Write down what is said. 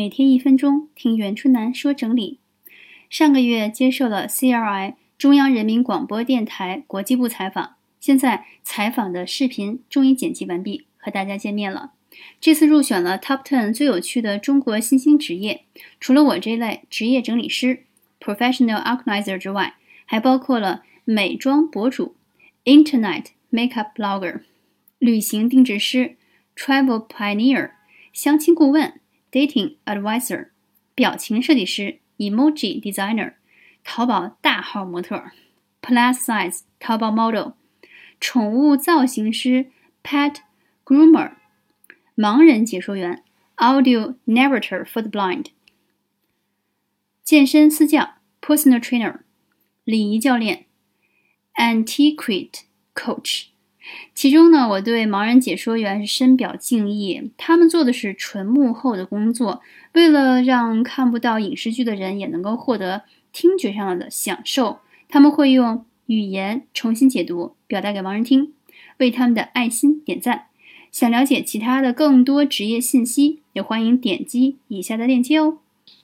每天一分钟，听袁春楠说整理。上个月接受了 CRI 中央人民广播电台国际部采访，现在采访的视频终于剪辑完毕，和大家见面了。这次入选了 Top Ten 最有趣的中国新兴职业，除了我这类职业整理师 （Professional Organizer） 之外，还包括了美妆博主 （Internet Makeup Blogger）、旅行定制师 （Travel Pioneer）、相亲顾问。Dating advisor，表情设计师，emoji designer，淘宝大号模特，plus size 淘宝 model，宠物造型师，pet groomer，盲人解说员，audio narrator for the blind，健身私教，personal trainer，礼仪教练，antiquity coach。 其中呢，我对盲人解说员是深表敬意。他们做的是纯幕后的工作，为了让看不到影视剧的人也能够获得听觉上的享受，他们会用语言重新解读，表达给盲人听。为他们的爱心点赞。想了解其他的更多职业信息，也欢迎点击以下的链接哦。